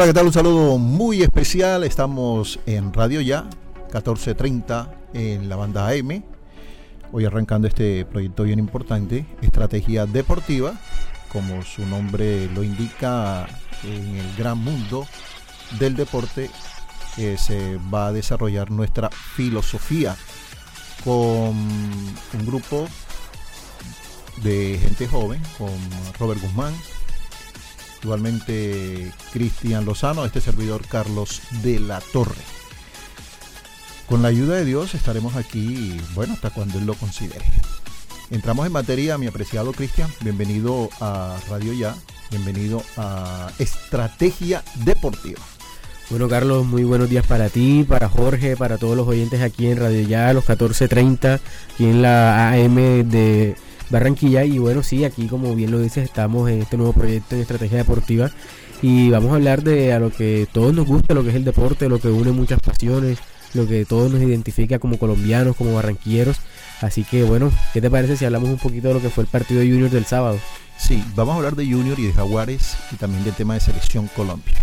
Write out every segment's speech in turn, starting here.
Hola, ¿qué tal? Un saludo muy especial. Estamos en Radio Ya, 1430 en la banda AM. Hoy arrancando este proyecto bien importante, Estrategia Deportiva, como su nombre lo indica, en el gran mundo del deporte eh, se va a desarrollar nuestra filosofía con un grupo de gente joven, con Robert Guzmán, Igualmente Cristian Lozano, este servidor Carlos de la Torre. Con la ayuda de Dios estaremos aquí, bueno, hasta cuando Él lo considere. Entramos en materia, mi apreciado Cristian. Bienvenido a Radio Ya. Bienvenido a Estrategia Deportiva. Bueno, Carlos, muy buenos días para ti, para Jorge, para todos los oyentes aquí en Radio Ya, los 14:30, aquí en la AM de Barranquilla. Y bueno, sí, aquí como bien lo dices, estamos en este nuevo proyecto de estrategia deportiva y vamos a hablar de a lo que todos nos gusta, lo que es el deporte, lo que une muchas pasiones, lo que todos nos identifica como colombianos, como barranquilleros. Así que bueno, ¿qué te parece si hablamos un poquito de lo que fue el partido de Junior del sábado? Sí, vamos a hablar de Junior y de Jaguares y también del tema de selección Colombia.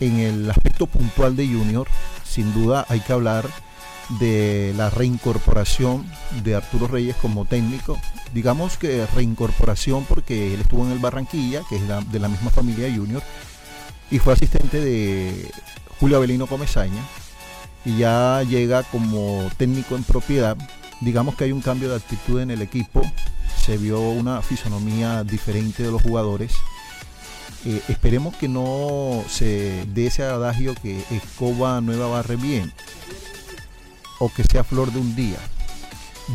En el aspecto puntual de Junior, sin duda hay que hablar de la reincorporación de Arturo Reyes como técnico. Digamos que reincorporación porque él estuvo en el Barranquilla, que es de la misma familia Junior, y fue asistente de Julio Avelino Comesaña, y ya llega como técnico en propiedad. Digamos que hay un cambio de actitud en el equipo, se vio una fisonomía diferente de los jugadores. Eh, esperemos que no se dé ese adagio que escoba nueva barre bien o que sea flor de un día.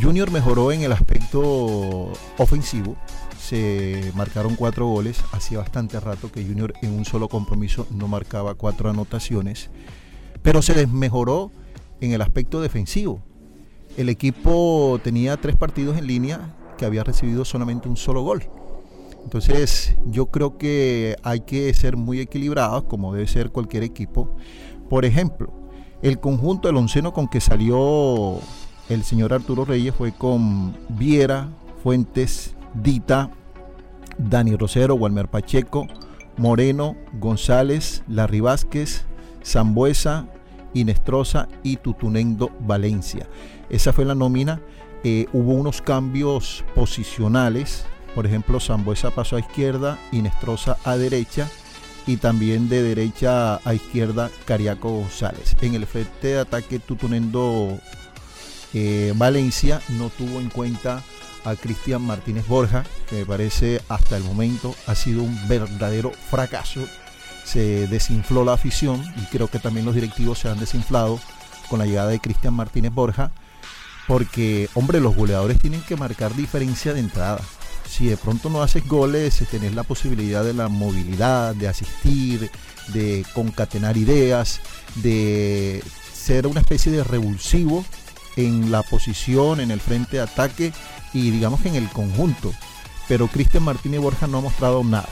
Junior mejoró en el aspecto ofensivo. Se marcaron cuatro goles. Hacía bastante rato que Junior en un solo compromiso no marcaba cuatro anotaciones. Pero se desmejoró en el aspecto defensivo. El equipo tenía tres partidos en línea que había recibido solamente un solo gol. Entonces yo creo que hay que ser muy equilibrados como debe ser cualquier equipo. Por ejemplo, el conjunto del onceno con que salió el señor Arturo Reyes fue con Viera, Fuentes, Dita, Dani Rosero, Walmer Pacheco, Moreno, González, Larry Vázquez, Zambuesa, Inestrosa y Tutunendo Valencia. Esa fue la nómina eh, hubo unos cambios posicionales. Por ejemplo, Zambuesa pasó a izquierda, Inestrosa a derecha y también de derecha a izquierda Cariaco González. En el frente de ataque Tutunendo eh, Valencia no tuvo en cuenta a Cristian Martínez Borja, que me parece hasta el momento ha sido un verdadero fracaso. Se desinfló la afición y creo que también los directivos se han desinflado con la llegada de Cristian Martínez Borja, porque, hombre, los goleadores tienen que marcar diferencia de entrada. Si de pronto no haces goles, tenés la posibilidad de la movilidad, de asistir, de concatenar ideas, de ser una especie de revulsivo en la posición, en el frente de ataque y digamos que en el conjunto. Pero Cristian Martínez Borja no ha mostrado nada.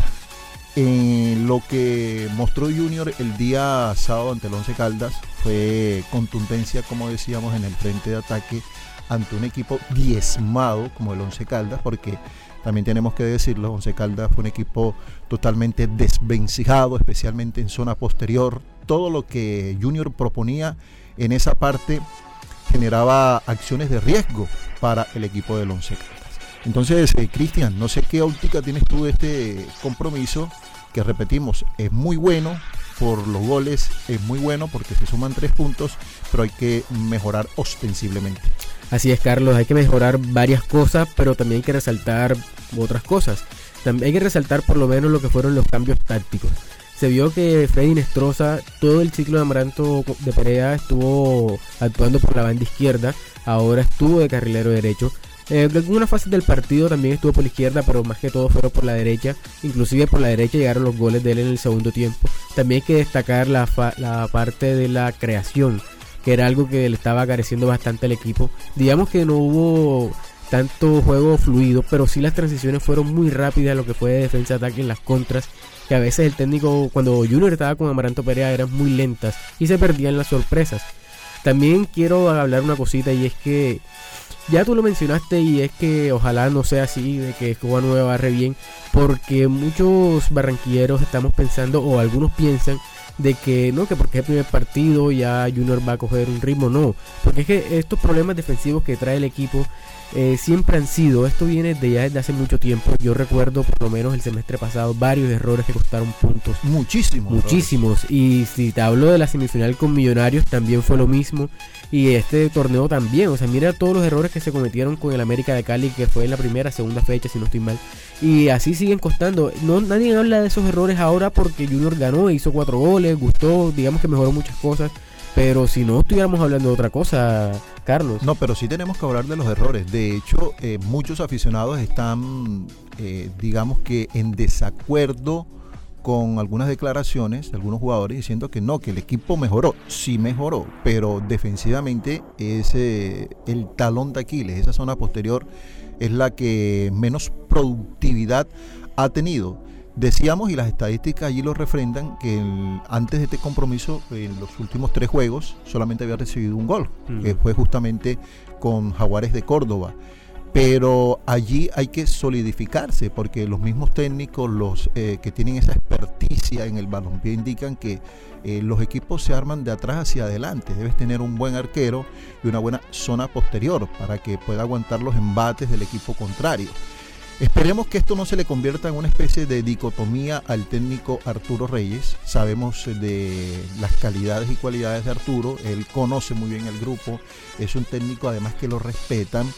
Lo que mostró Junior el día sábado ante el Once Caldas fue contundencia, como decíamos, en el frente de ataque ante un equipo diezmado como el Once Caldas, porque también tenemos que decirlo, Once Caldas fue un equipo totalmente desvencijado, especialmente en zona posterior. Todo lo que Junior proponía en esa parte generaba acciones de riesgo para el equipo del Once Caldas. Entonces, eh, Cristian, no sé qué óptica tienes tú de este compromiso, que repetimos, es muy bueno por los goles, es muy bueno porque se suman tres puntos, pero hay que mejorar ostensiblemente. Así es, Carlos, hay que mejorar varias cosas, pero también hay que resaltar otras cosas. También hay que resaltar por lo menos lo que fueron los cambios tácticos. Se vio que Freddy Nestroza, todo el ciclo de Amaranto de Perea estuvo actuando por la banda izquierda, ahora estuvo de carrilero derecho. Eh, en algunas fases del partido también estuvo por la izquierda, pero más que todo fueron por la derecha. Inclusive por la derecha llegaron los goles de él en el segundo tiempo. También hay que destacar la parte de la creación, que era algo que le estaba careciendo bastante al equipo. Digamos que no hubo tanto juego fluido, pero sí las transiciones fueron muy rápidas, lo que fue de defensa-ataque en las contras que a veces el técnico, cuando Junior estaba con Amaranto Perea, eran muy lentas y se perdían las sorpresas. También quiero hablar una cosita y es que ya tú lo mencionaste y es que ojalá no sea así, de que Cuba Nueva barre bien, porque muchos barranquilleros estamos pensando, o algunos piensan, de que no, que porque es el primer partido ya Junior va a coger un ritmo, no, porque es que estos problemas defensivos que trae el equipo eh, siempre han sido, esto viene de ya desde hace mucho tiempo, yo recuerdo por lo menos el semestre pasado varios errores que costaron puntos. Muchísimos. Muchísimos. Y si te hablo de la semifinal con Millonarios, también fue lo mismo. Y este torneo también. O sea, mira todos los errores que se cometieron con el América de Cali, que fue en la primera, segunda fecha, si no estoy mal. Y así siguen costando. No, nadie habla de esos errores ahora porque Junior ganó, hizo cuatro goles, gustó, digamos que mejoró muchas cosas. Pero si no estuviéramos hablando de otra cosa, Carlos. No, pero sí tenemos que hablar de los errores. De hecho, eh, muchos aficionados están, eh, digamos que en desacuerdo con algunas declaraciones de algunos jugadores diciendo que no, que el equipo mejoró. Sí mejoró, pero defensivamente es el talón de Aquiles. Esa zona posterior es la que menos productividad ha tenido. Decíamos, y las estadísticas allí lo refrendan, que antes de este compromiso, en los últimos tres juegos, solamente había recibido un gol, que fue justamente con Jaguares de Córdoba. Pero allí hay que solidificarse, porque los mismos técnicos, los eh, que tienen esa experticia en el balompié, indican que eh, los equipos se arman de atrás hacia adelante. Debes tener un buen arquero y una buena zona posterior para que pueda aguantar los embates del equipo contrario. Esperemos que esto no se le convierta en una especie de dicotomía al técnico Arturo Reyes. Sabemos de las calidades y cualidades de Arturo. Él conoce muy bien el grupo. Es un técnico además que lo respetan.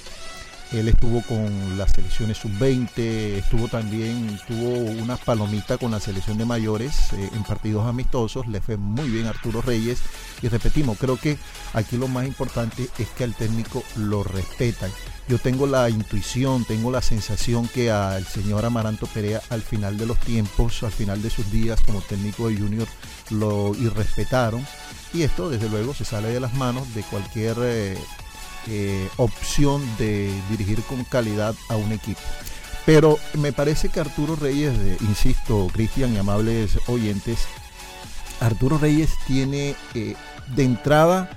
Él estuvo con las selecciones sub-20, estuvo también, tuvo una palomita con la selección de mayores eh, en partidos amistosos, le fue muy bien Arturo Reyes. Y repetimos, creo que aquí lo más importante es que al técnico lo respetan. Yo tengo la intuición, tengo la sensación que al señor Amaranto Perea al final de los tiempos, al final de sus días como técnico de Junior, lo irrespetaron. Y esto desde luego se sale de las manos de cualquier... Eh, eh, opción de dirigir con calidad a un equipo. Pero me parece que Arturo Reyes, insisto, Cristian y amables oyentes, Arturo Reyes tiene eh, de entrada,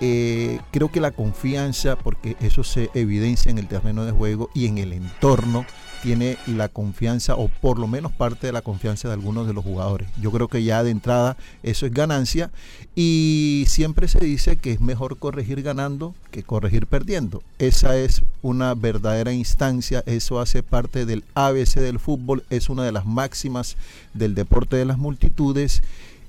eh, creo que la confianza, porque eso se evidencia en el terreno de juego y en el entorno, tiene la confianza o por lo menos parte de la confianza de algunos de los jugadores. Yo creo que ya de entrada eso es ganancia y siempre se dice que es mejor corregir ganando que corregir perdiendo. Esa es una verdadera instancia, eso hace parte del ABC del fútbol, es una de las máximas del deporte de las multitudes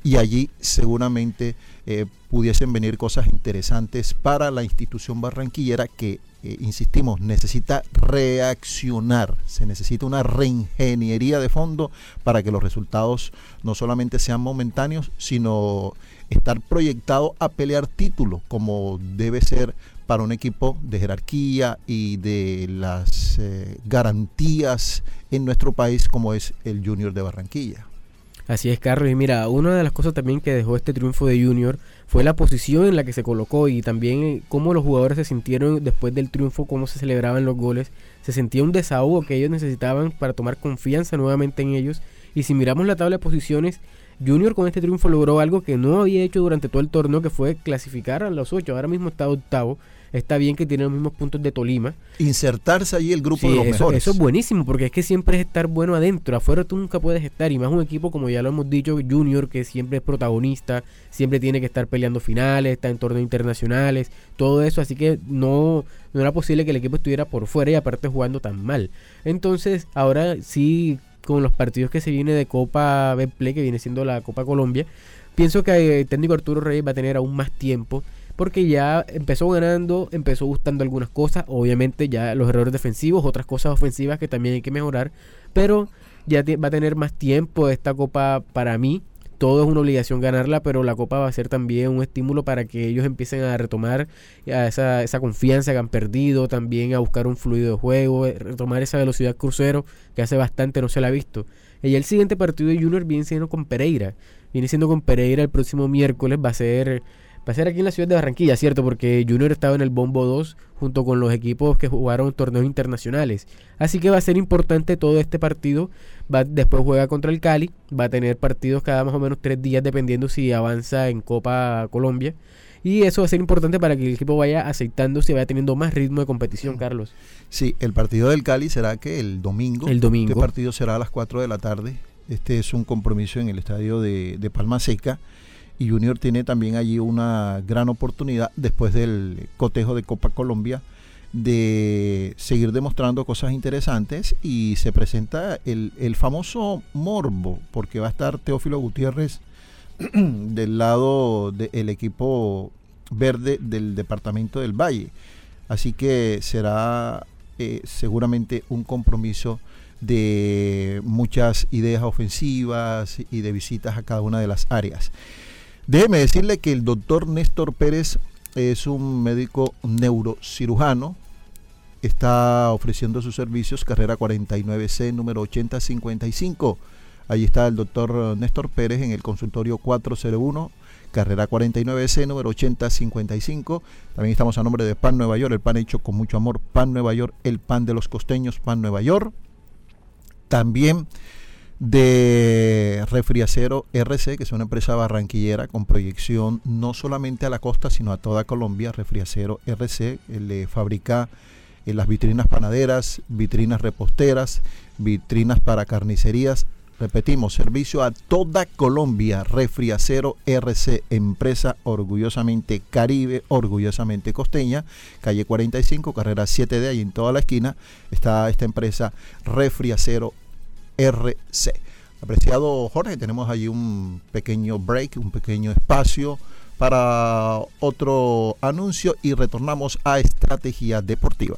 y allí seguramente eh, pudiesen venir cosas interesantes para la institución barranquillera que, eh, insistimos, necesita reaccionar, se necesita una reingeniería de fondo para que los resultados no solamente sean momentáneos, sino estar proyectado a pelear títulos como debe ser para un equipo de jerarquía y de las eh, garantías en nuestro país como es el Junior de Barranquilla. Así es, Carlos. Y mira, una de las cosas también que dejó este triunfo de Junior fue la posición en la que se colocó y también eh, cómo los jugadores se sintieron después del triunfo, cómo se celebraban los goles. Se sentía un desahogo que ellos necesitaban para tomar confianza nuevamente en ellos. Y si miramos la tabla de posiciones, Junior con este triunfo logró algo que no había hecho durante todo el torneo, que fue clasificar a los ocho. Ahora mismo está octavo está bien que tiene los mismos puntos de Tolima. Insertarse allí el grupo de los eso, mejores. Eso es buenísimo, porque es que siempre es estar bueno adentro. Afuera tú nunca puedes estar. Y más un equipo, como ya lo hemos dicho, Junior, que siempre es protagonista, siempre tiene que estar peleando finales, está en torneos internacionales, todo eso. Así que no, no era posible que el equipo estuviera por fuera y aparte jugando tan mal. Entonces, ahora sí, con los partidos que se viene de Copa Betplay, que viene siendo la Copa Colombia, pienso que el técnico Arturo Reyes va a tener aún más tiempo porque ya empezó ganando, empezó gustando algunas cosas, obviamente ya los errores defensivos, otras cosas ofensivas que también hay que mejorar, pero ya va a tener más tiempo esta copa para mí. Todo es una obligación ganarla, pero la copa va a ser también un estímulo para que ellos empiecen a retomar esa, esa confianza que han perdido, también a buscar un fluido de juego, eh, retomar esa velocidad crucero que hace bastante no se la ha visto. Y el siguiente partido de Junior viene siendo con Pereira. Viene siendo con Pereira el próximo miércoles. Va a ser Va a ser aquí en la ciudad de Barranquilla, ¿cierto? Porque Junior estaba en el Bombo 2 junto con los equipos que jugaron torneos internacionales. Así que va a ser importante todo este partido. Va, después juega contra el Cali. Va a tener partidos cada más o menos tres días dependiendo si avanza en Copa Colombia. Y eso va a ser importante para que el equipo vaya aceitándose y vaya teniendo más ritmo de competición, Carlos. Sí, el partido del Cali será que el domingo. El domingo. Este partido será a las 4 de la tarde. Este es un compromiso en el estadio de, de Palma Seca y Junior tiene también allí una gran oportunidad después del cotejo de Copa Colombia de seguir demostrando cosas interesantes y se presenta el, famoso morbo porque va a estar Teófilo Gutiérrez del lado del equipo verde del departamento del Valle así que será eh, seguramente un compromiso de muchas ideas ofensivas y de visitas a cada una de las áreas. Déjeme decirle que el doctor Néstor Pérez es un médico neurocirujano. Está ofreciendo sus servicios, carrera 49C, número 8055. Allí está el doctor Néstor Pérez en el consultorio 401, carrera 49C, número 8055. También estamos a nombre de Pan Nueva York, el pan hecho con mucho amor. Pan Nueva York, el pan de los costeños, Pan Nueva York. También de Refriacero RC, que es una empresa barranquillera con proyección no solamente a la costa, sino a toda Colombia. Refriacero RC le fabrica eh, las vitrinas panaderas, vitrinas reposteras, vitrinas para carnicerías. Repetimos, servicio a toda Colombia. Refriacero RC, empresa orgullosamente caribe, orgullosamente costeña. Calle 45, carrera 7D, ahí en toda la esquina está esta empresa Refriacero RC. Apreciado Jorge, tenemos allí un pequeño break, un pequeño espacio para otro anuncio y retornamos a Estrategia Deportiva.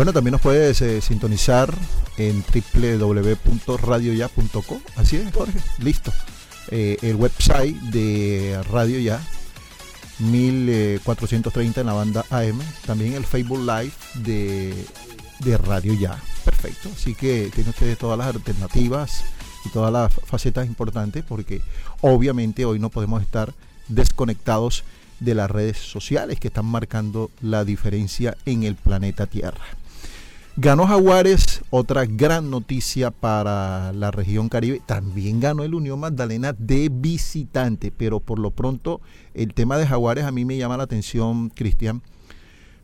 Bueno, también nos puedes eh, sintonizar en www.radioya.co. Así es, Jorge. Listo. Eh, el website de Radio Ya, 1430 en la banda AM. También el Facebook Live de, de Radio Ya. Perfecto. Así que tiene ustedes todas las alternativas y todas las facetas importantes porque obviamente hoy no podemos estar desconectados de las redes sociales que están marcando la diferencia en el planeta Tierra. Ganó Jaguares, otra gran noticia para la región Caribe. También ganó el Unión Magdalena de visitante, pero por lo pronto el tema de Jaguares a mí me llama la atención, Cristian,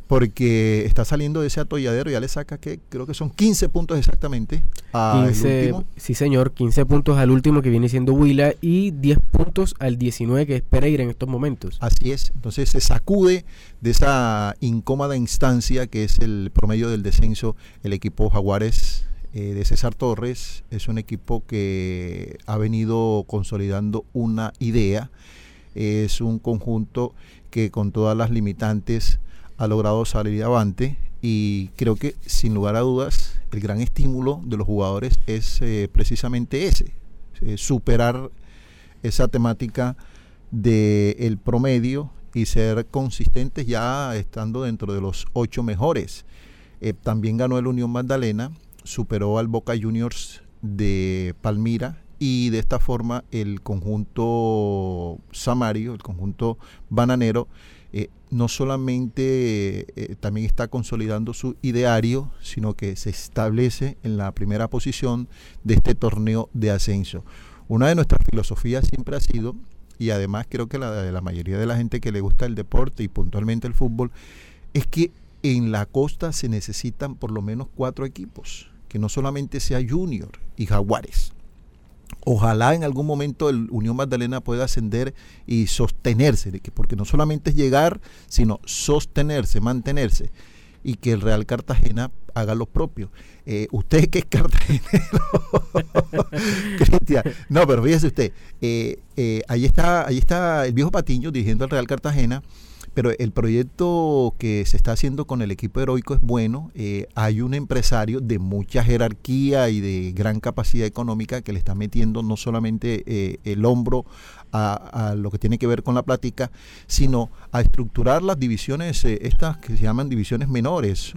porque está saliendo de ese atolladero, ya le saca que creo que son 15 puntos exactamente. al 15, último. Sí, señor, 15 puntos al último que viene siendo Huila y 10 puntos al 19 que es Pereira en estos momentos. Así es, entonces se sacude de esa incómoda instancia que es el promedio del descenso el equipo Jaguares eh, de César Torres. Es un equipo que ha venido consolidando una idea, es un conjunto que con todas las limitantes ha logrado salir avante y creo que sin lugar a dudas el gran estímulo de los jugadores es eh, precisamente ese, eh, superar esa temática del el promedio y ser consistentes ya estando dentro de los ocho mejores. Eh, también ganó el Unión Magdalena, superó al Boca Juniors de Palmira y de esta forma el conjunto Samario, el conjunto bananero, eh, no solamente eh, también está consolidando su ideario, sino que se establece en la primera posición de este torneo de ascenso. Una de nuestras filosofías siempre ha sido, y además creo que la de la mayoría de la gente que le gusta el deporte y puntualmente el fútbol, es que en la costa se necesitan por lo menos cuatro equipos, que no solamente sea Junior y Jaguares. Ojalá en algún momento el Unión Magdalena pueda ascender y sostenerse, porque no solamente es llegar, sino sostenerse, mantenerse, y que el Real Cartagena haga lo propio. Eh, usted que es cartagenero, Cristian, no, pero fíjese usted, eh, eh, ahí está, ahí está el viejo Patiño dirigiendo al Real Cartagena pero el proyecto que se está haciendo con el equipo heroico es bueno. Eh, hay un empresario de mucha jerarquía y de gran capacidad económica que le está metiendo no solamente eh, el hombro a, lo que tiene que ver con la plática, sino a estructurar las divisiones, eh, estas que se llaman divisiones menores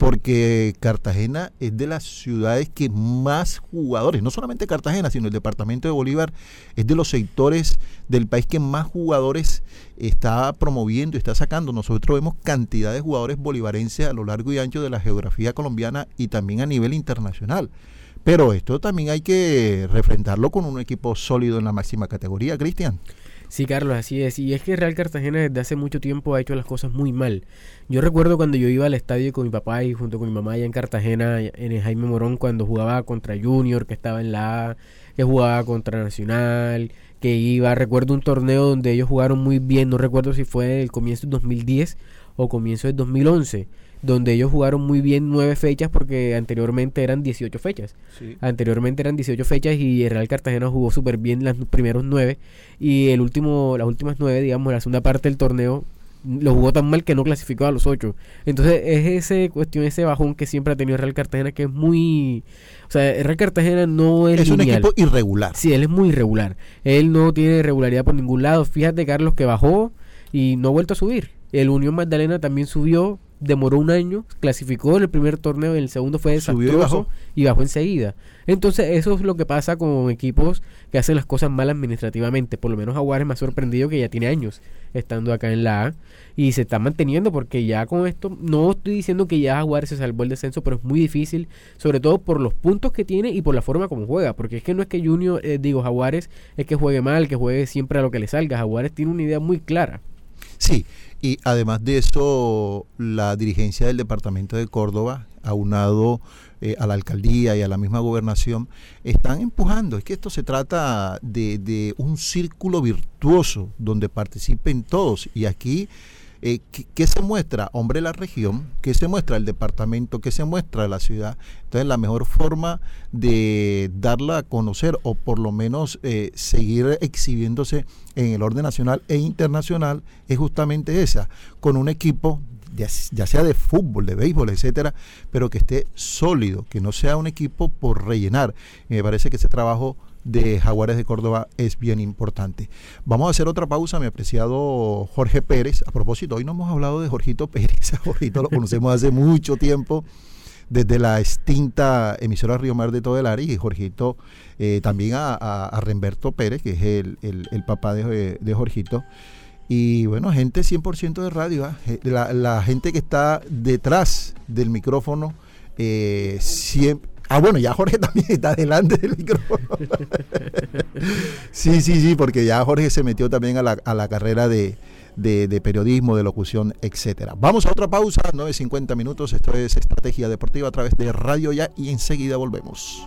porque Cartagena es de las ciudades que más jugadores, no solamente Cartagena, sino el departamento de Bolívar, es de los sectores del país que más jugadores está promoviendo y está sacando. Nosotros vemos cantidad de jugadores bolivarenses a lo largo y ancho de la geografía colombiana y también a nivel internacional. Pero esto también hay que refrendarlo con un equipo sólido en la máxima categoría, Cristian. Sí, Carlos, así es. Y es que Real Cartagena desde hace mucho tiempo ha hecho las cosas muy mal. Yo recuerdo cuando yo iba al estadio con mi papá y junto con mi mamá allá en Cartagena, en el Jaime Morón, cuando jugaba contra Junior, que estaba en la A, que jugaba contra Nacional, que iba, recuerdo un torneo donde ellos jugaron muy bien, no recuerdo si fue el comienzo del 2010 o comienzo del 2011 donde ellos jugaron muy bien nueve fechas porque anteriormente eran 18 fechas. Anteriormente eran 18 fechas y el Real Cartagena jugó súper bien las primeros nueve y el último, las últimas nueve, digamos, la segunda parte del torneo lo jugó tan mal que no clasificó a los ocho. Entonces es ese cuestión, ese bajón que siempre ha tenido el Real Cartagena que es muy... O sea, el Real Cartagena no es... Es un equipo irregular. Sí, él es muy irregular. Él no tiene regularidad por ningún lado. Fíjate, Carlos, que bajó y no ha vuelto a subir. El Unión Magdalena también subió, demoró un año, clasificó en el primer torneo, en el segundo fue desastroso y bajó. y bajó enseguida. Entonces eso es lo que pasa con equipos que hacen las cosas mal administrativamente. Por lo menos Aguares me ha sorprendido que ya tiene años estando acá en la A y se está manteniendo porque ya con esto, no estoy diciendo que ya Aguares se salvó el descenso, pero es muy difícil, sobre todo por los puntos que tiene y por la forma como juega, porque es que no es que Junior, eh, digo, Jaguares es que juegue mal, que juegue siempre a lo que le salga, Jaguares tiene una idea muy clara. Sí, y además de eso, la dirigencia del departamento de Córdoba, aunado eh, a la alcaldía y a la misma gobernación, están empujando. Es que esto se trata de, de un círculo virtuoso donde participen todos. Y aquí eh, ¿qué, se muestra? Hombre, la región, ¿qué se muestra el departamento, ¿qué se muestra la ciudad. Entonces, la mejor forma de darla a conocer o por lo menos eh, seguir exhibiéndose en el orden nacional e internacional es justamente esa, con un equipo ya, sea de fútbol, de béisbol, etcétera, pero que esté sólido, que no sea un equipo por rellenar. Me parece que ese trabajo de Jaguares de Córdoba es bien importante. Vamos a hacer otra pausa, mi apreciado Jorge Pérez. A propósito, hoy no hemos hablado de Jorgito Pérez. A Jorgito lo conocemos hace mucho tiempo, desde la extinta emisora Río Mar de todo y Jorgito eh, también a, a, Pérez, que es el, el, papá de, de, Jorgito. Y bueno, gente 100% de radio, ¿ah? eh, la, la, gente que está detrás del micrófono, eh, siempre, Ah, bueno, ya Jorge también está delante del micrófono. sí, sí, sí, porque ya Jorge se metió también a la, a la carrera de, de, periodismo, de locución, etcétera. Vamos a otra pausa, 9.50 minutos. Esto es Estrategia Deportiva a través de Radio Ya y enseguida volvemos.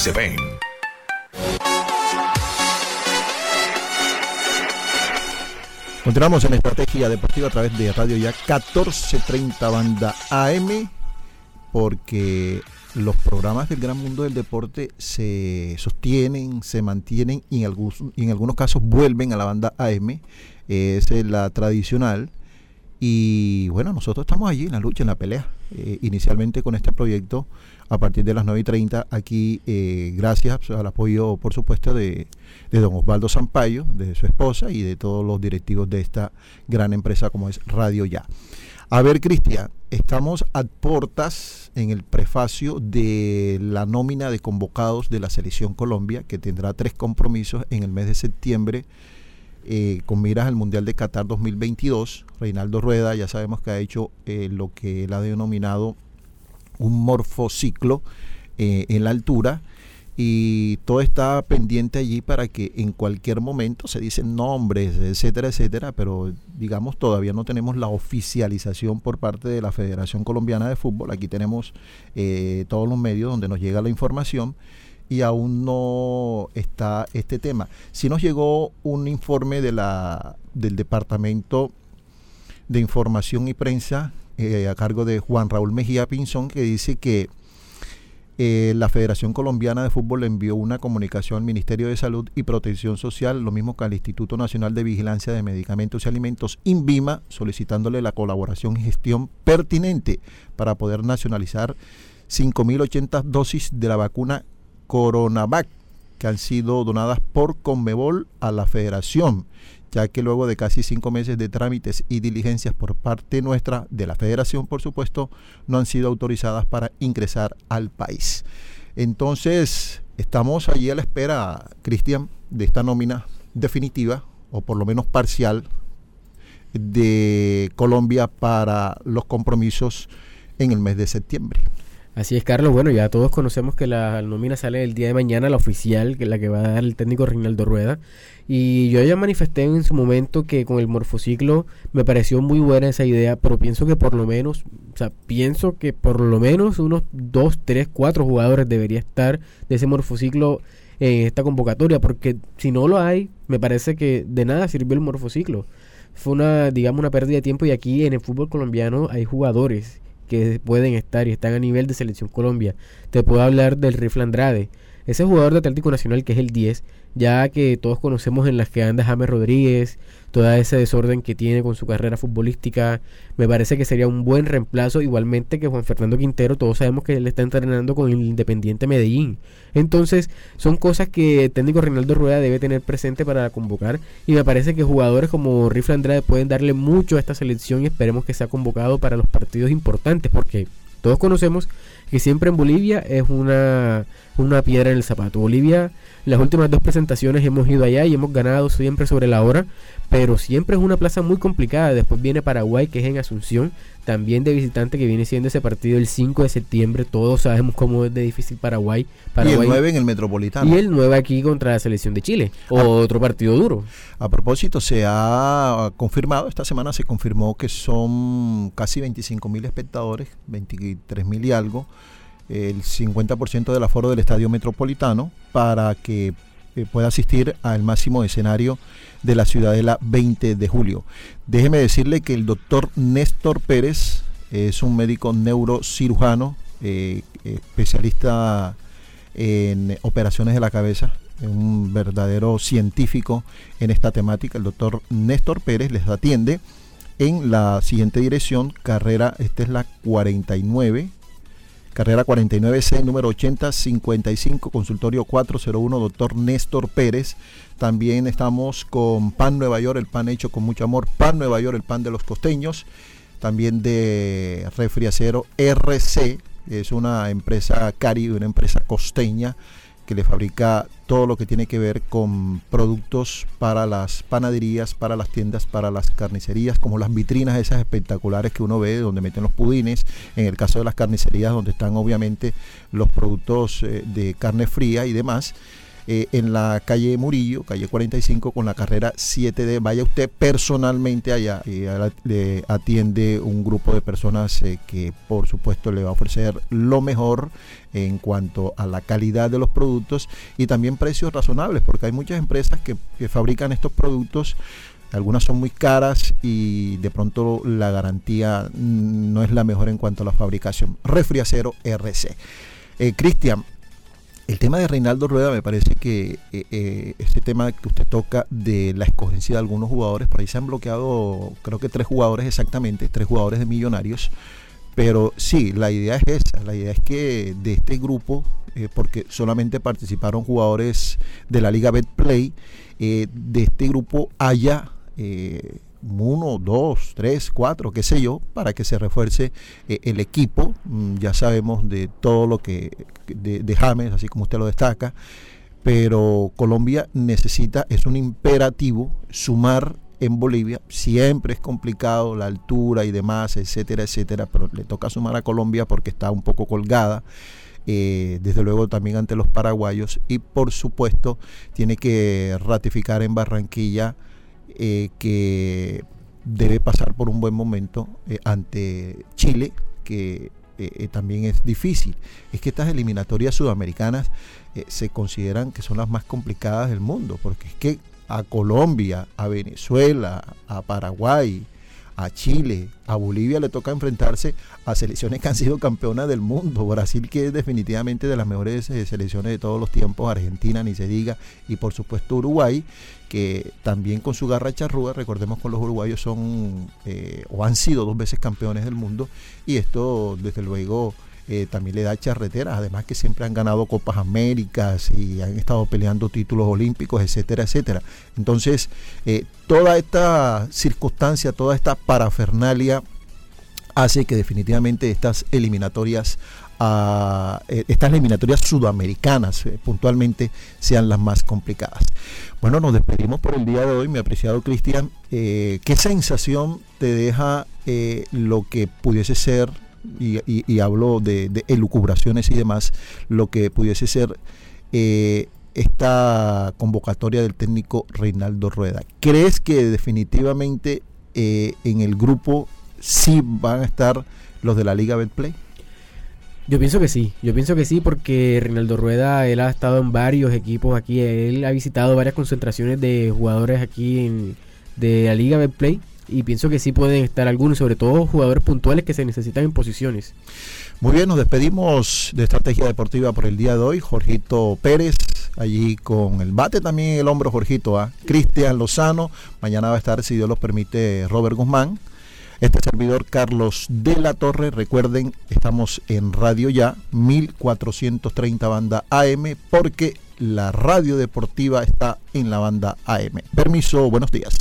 se ven. Continuamos en Estrategia Deportiva a través de Radio Ya 1430 Banda AM, porque los programas del gran mundo del deporte se sostienen, se mantienen y en algunos, en algunos casos vuelven a la banda AM, es la tradicional. Y bueno, nosotros estamos allí en la lucha, en la pelea, eh, inicialmente con este proyecto a partir de las 9 y 30 aquí, eh, gracias al apoyo, por supuesto, de, don Osvaldo Zampayo, de su esposa y de todos los directivos de esta gran empresa como es Radio Ya. A ver, Cristian, estamos a portas en el prefacio de la nómina de convocados de la Selección Colombia, que tendrá tres compromisos en el mes de septiembre. Eh, con miras al Mundial de Qatar 2022, Reinaldo Rueda ya sabemos que ha hecho eh, lo que él ha denominado un morfociclo eh, en la altura y todo está pendiente allí para que en cualquier momento se dicen nombres, etcétera, etcétera, pero digamos todavía no tenemos la oficialización por parte de la Federación Colombiana de Fútbol. Aquí tenemos eh, todos los medios donde nos llega la información y aún no está este tema. Si nos llegó un informe de la, del Departamento de Información y Prensa eh, a cargo de Juan Raúl Mejía Pinzón, que dice que eh, la Federación Colombiana de Fútbol envió una comunicación al Ministerio de Salud y Protección Social, lo mismo que al Instituto Nacional de Vigilancia de Medicamentos y Alimentos, INVIMA, solicitándole la colaboración y gestión pertinente para poder nacionalizar 5.080 dosis de la vacuna Coronavac que han sido donadas por Conmebol a la Federación ya que luego de casi cinco meses de trámites y diligencias por parte nuestra, de la federación por supuesto, no han sido autorizadas para ingresar al país. Entonces, estamos allí a la espera, Cristian, de esta nómina definitiva, o por lo menos parcial, de Colombia para los compromisos en el mes de septiembre. Así es, Carlos. Bueno, ya todos conocemos que la nómina sale el día de mañana, la oficial, que es la que va a dar el técnico Reinaldo Rueda. Y yo ya manifesté en su momento que con el morfociclo me pareció muy buena esa idea, pero pienso que por lo menos, o sea, pienso que por lo menos unos dos, tres, cuatro jugadores debería estar de ese morfociclo en esta convocatoria, porque si no lo hay, me parece que de nada sirvió el morfociclo. Fue una, digamos, una pérdida de tiempo y aquí en el fútbol colombiano hay jugadores que pueden estar y están a nivel de selección Colombia. Te puedo hablar del Rifle Andrade, ese jugador de Atlético Nacional que es el 10, ya que todos conocemos en las que anda James Rodríguez, toda ese desorden que tiene con su carrera futbolística, me parece que sería un buen reemplazo, igualmente que Juan Fernando Quintero, todos sabemos que él está entrenando con el Independiente Medellín. Entonces, son cosas que el técnico Reinaldo Rueda debe tener presente para convocar y me parece que jugadores como Rifle Andrade pueden darle mucho a esta selección y esperemos que sea convocado para los partidos importantes porque todos conocemos que siempre en Bolivia es una, una piedra en el zapato. Bolivia, las últimas dos presentaciones hemos ido allá y hemos ganado siempre sobre la hora, pero siempre es una plaza muy complicada. Después viene Paraguay, que es en Asunción, también de visitante, que viene siendo ese partido el 5 de septiembre. Todos sabemos cómo es de difícil Paraguay. Paraguay y el 9 en el Metropolitano. Y el 9 aquí contra la selección de Chile. Ah. Otro partido duro. A propósito, se ha confirmado, esta semana se confirmó que son casi 25 mil espectadores, 23 mil y algo, el 50% del aforo del Estadio Metropolitano, para que eh, pueda asistir al máximo escenario de la Ciudadela 20 de julio. Déjeme decirle que el doctor Néstor Pérez es un médico neurocirujano, eh, especialista en operaciones de la cabeza, un verdadero científico en esta temática. El doctor Néstor Pérez les atiende en la siguiente dirección, carrera, esta es la 49 carrera 49C, número 8055, consultorio 401, doctor Néstor Pérez. También estamos con Pan Nueva York, el pan hecho con mucho amor. Pan Nueva York, el pan de los costeños. También de Refriacero RC, es una empresa cari, una empresa costeña que le fabrica todo lo que tiene que ver con productos para las panaderías, para las tiendas, para las carnicerías, como las vitrinas esas espectaculares que uno ve donde meten los pudines, en el caso de las carnicerías donde están obviamente los productos eh, de carne fría y demás. Eh, en la calle Murillo, calle 45, con la carrera 7D. Vaya usted personalmente allá y le atiende un grupo de personas eh, que por supuesto le va a ofrecer lo mejor en cuanto a la calidad de los productos y también precios razonables, porque hay muchas empresas que, que fabrican estos productos algunas son muy caras y de pronto la garantía no es la mejor en cuanto a la fabricación. Refriacero RC. Eh, Cristian, el tema de Reinaldo Rueda me parece que eh, eh, este tema que usted toca de la escogencia de algunos jugadores, por ahí se han bloqueado creo que tres jugadores exactamente, tres jugadores de millonarios, pero sí, la idea es esa, la idea es que de este grupo, eh, porque solamente participaron jugadores de la Liga Betplay, de este grupo haya uno, dos, tres, cuatro, qué sé yo, para que se refuerce eh, el equipo. Mm, ya sabemos de todo lo que de, James, así como usted lo destaca, pero Colombia necesita, es un imperativo sumar en Bolivia. Siempre es complicado la altura y demás, etcétera, etcétera, pero le toca sumar a Colombia porque está un poco colgada. Eh, desde luego también ante los paraguayos y por supuesto tiene que ratificar en Barranquilla eh, que debe pasar por un buen momento eh, ante Chile, que eh, también es difícil. Es que estas eliminatorias sudamericanas se consideran que son las más complicadas del mundo, porque es que a Colombia, a Venezuela, a Paraguay, a Chile, a Bolivia le toca enfrentarse a selecciones que han sido campeonas del mundo. Brasil, que es definitivamente de las mejores eh, selecciones de todos los tiempos, Argentina, ni se diga, y por supuesto Uruguay, que también con su garra charrúa, recordemos que los uruguayos son eh, o han sido dos veces campeones del mundo, y esto desde luego eh, también le da charreteras, además que siempre han ganado Copas Américas y han estado peleando títulos olímpicos, etcétera, etcétera. Entonces, eh, toda esta circunstancia, toda esta parafernalia hace que definitivamente estas eliminatorias ah, eh, estas eliminatorias sudamericanas puntualmente sean las más complicadas. Bueno, nos despedimos por el día de hoy, mi apreciado Cristian. ¿Qué sensación te deja lo que pudiese ser y, hablo de, elucubraciones y demás, lo que pudiese ser eh, esta convocatoria del técnico Reinaldo Rueda. ¿Crees que definitivamente eh, en el grupo sí van a estar los de la Liga Betplay? Yo pienso que sí, yo pienso que sí porque Reinaldo Rueda, él ha estado en varios equipos aquí, él ha visitado varias concentraciones de jugadores aquí en, de la Liga Betplay y pienso que sí pueden estar algunos, sobre todo jugadores puntuales que se necesitan en posiciones. Muy bien, nos despedimos de Estrategia Deportiva por el día de hoy. Jorgito Pérez, allí con el bate también en el hombro, Jorgito. a Cristian Lozano, mañana va a estar, si Dios los permite, Robert Guzmán. Este servidor Carlos de la Torre, recuerden, estamos en Radio Ya, 1430 banda AM, porque la radio deportiva está en la banda AM. Permiso, buenos días.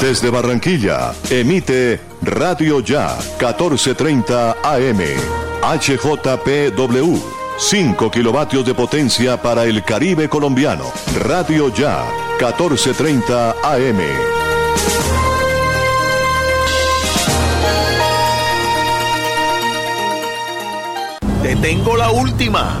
Desde Barranquilla, emite Radio Ya 1430 AM, HJPW, 5 kilovatios de potencia para el Caribe colombiano. Radio Ya 1430 AM. Te tengo la última.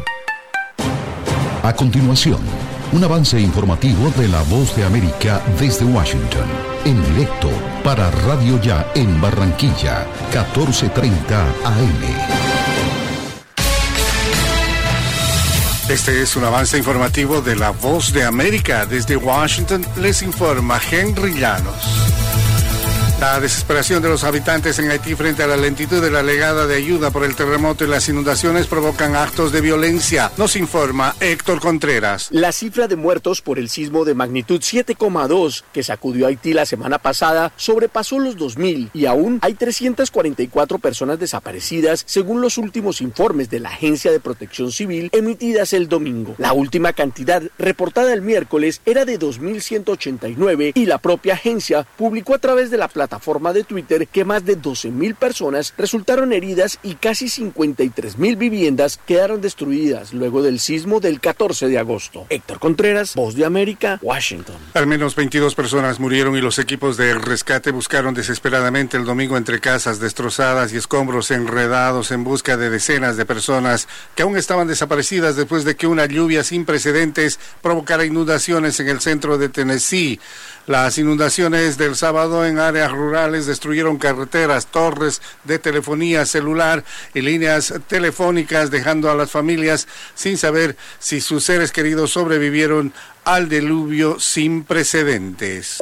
A continuación, un avance informativo de la voz de América desde Washington. En directo para Radio Ya en Barranquilla, 1430 AM. Este es un avance informativo de la voz de América. Desde Washington les informa Henry Llanos. La desesperación de los habitantes en Haití frente a la lentitud de la legada de ayuda por el terremoto y las inundaciones provocan actos de violencia. Nos informa Héctor Contreras. La cifra de muertos por el sismo de magnitud 7,2 que sacudió Haití la semana pasada sobrepasó los 2.000 y aún hay 344 personas desaparecidas según los últimos informes de la Agencia de Protección Civil emitidas el domingo. La última cantidad reportada el miércoles era de 2.189 y la propia agencia publicó a través de la plataforma plataforma de Twitter que más de 12.000 personas resultaron heridas y casi 53.000 viviendas quedaron destruidas luego del sismo del 14 de agosto. Héctor Contreras, Voz de América, Washington. Al menos 22 personas murieron y los equipos de rescate buscaron desesperadamente el domingo entre casas destrozadas y escombros enredados en busca de decenas de personas que aún estaban desaparecidas después de que una lluvia sin precedentes provocara inundaciones en el centro de Tennessee. Las inundaciones del sábado en áreas rurales destruyeron carreteras, torres de telefonía celular y líneas telefónicas, dejando a las familias sin saber si sus seres queridos sobrevivieron al diluvio sin precedentes.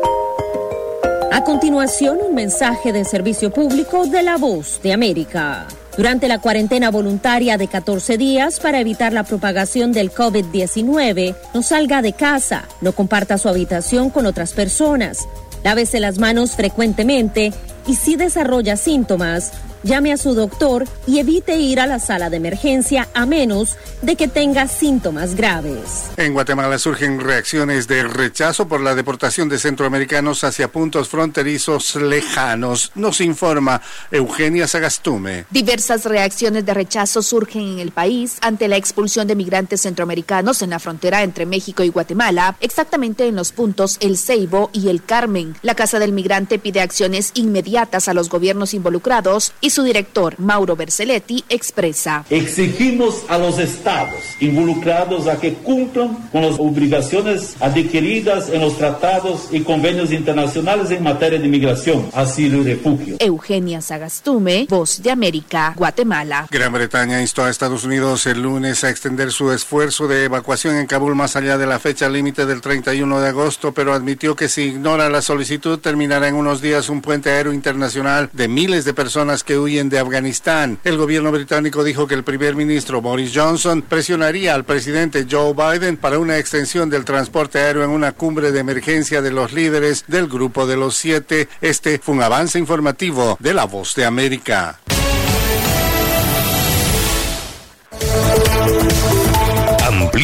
A continuación, un mensaje de servicio público de la voz de América. Durante la cuarentena voluntaria de 14 días para evitar la propagación del COVID-19, no salga de casa, no comparta su habitación con otras personas, lávese las manos frecuentemente y si desarrolla síntomas, llame a su doctor y evite ir a la sala de emergencia a menos de que tenga síntomas graves. En Guatemala surgen reacciones de rechazo por la deportación de centroamericanos hacia puntos fronterizos lejanos. Nos informa Eugenia Sagastume. Diversas reacciones de rechazo surgen en el país ante la expulsión de migrantes centroamericanos en la frontera entre México y Guatemala, exactamente en los puntos El Ceibo y El Carmen. La Casa del Migrante pide acciones inmediatas a los gobiernos involucrados y su director, Mauro Berceletti, expresa. Exigimos a los estados involucrados a que cumplan con las obligaciones adquiridas en los tratados y convenios internacionales en materia de migración, asilo y refugio. Eugenia Sagastume, Voz de América, Guatemala. Gran Bretaña instó a Estados Unidos el lunes a extender su esfuerzo de evacuación en Kabul más allá de la fecha límite del 31 de agosto, pero admitió que si ignora la solicitud terminará en unos días un puente aéreo internacional de miles de personas que huyen de Afganistán. El gobierno británico dijo que el primer ministro Boris Johnson presionaría al presidente Joe Biden para una extensión del transporte aéreo en una cumbre de emergencia de los líderes del grupo de los siete. Este fue un avance informativo de la voz de América.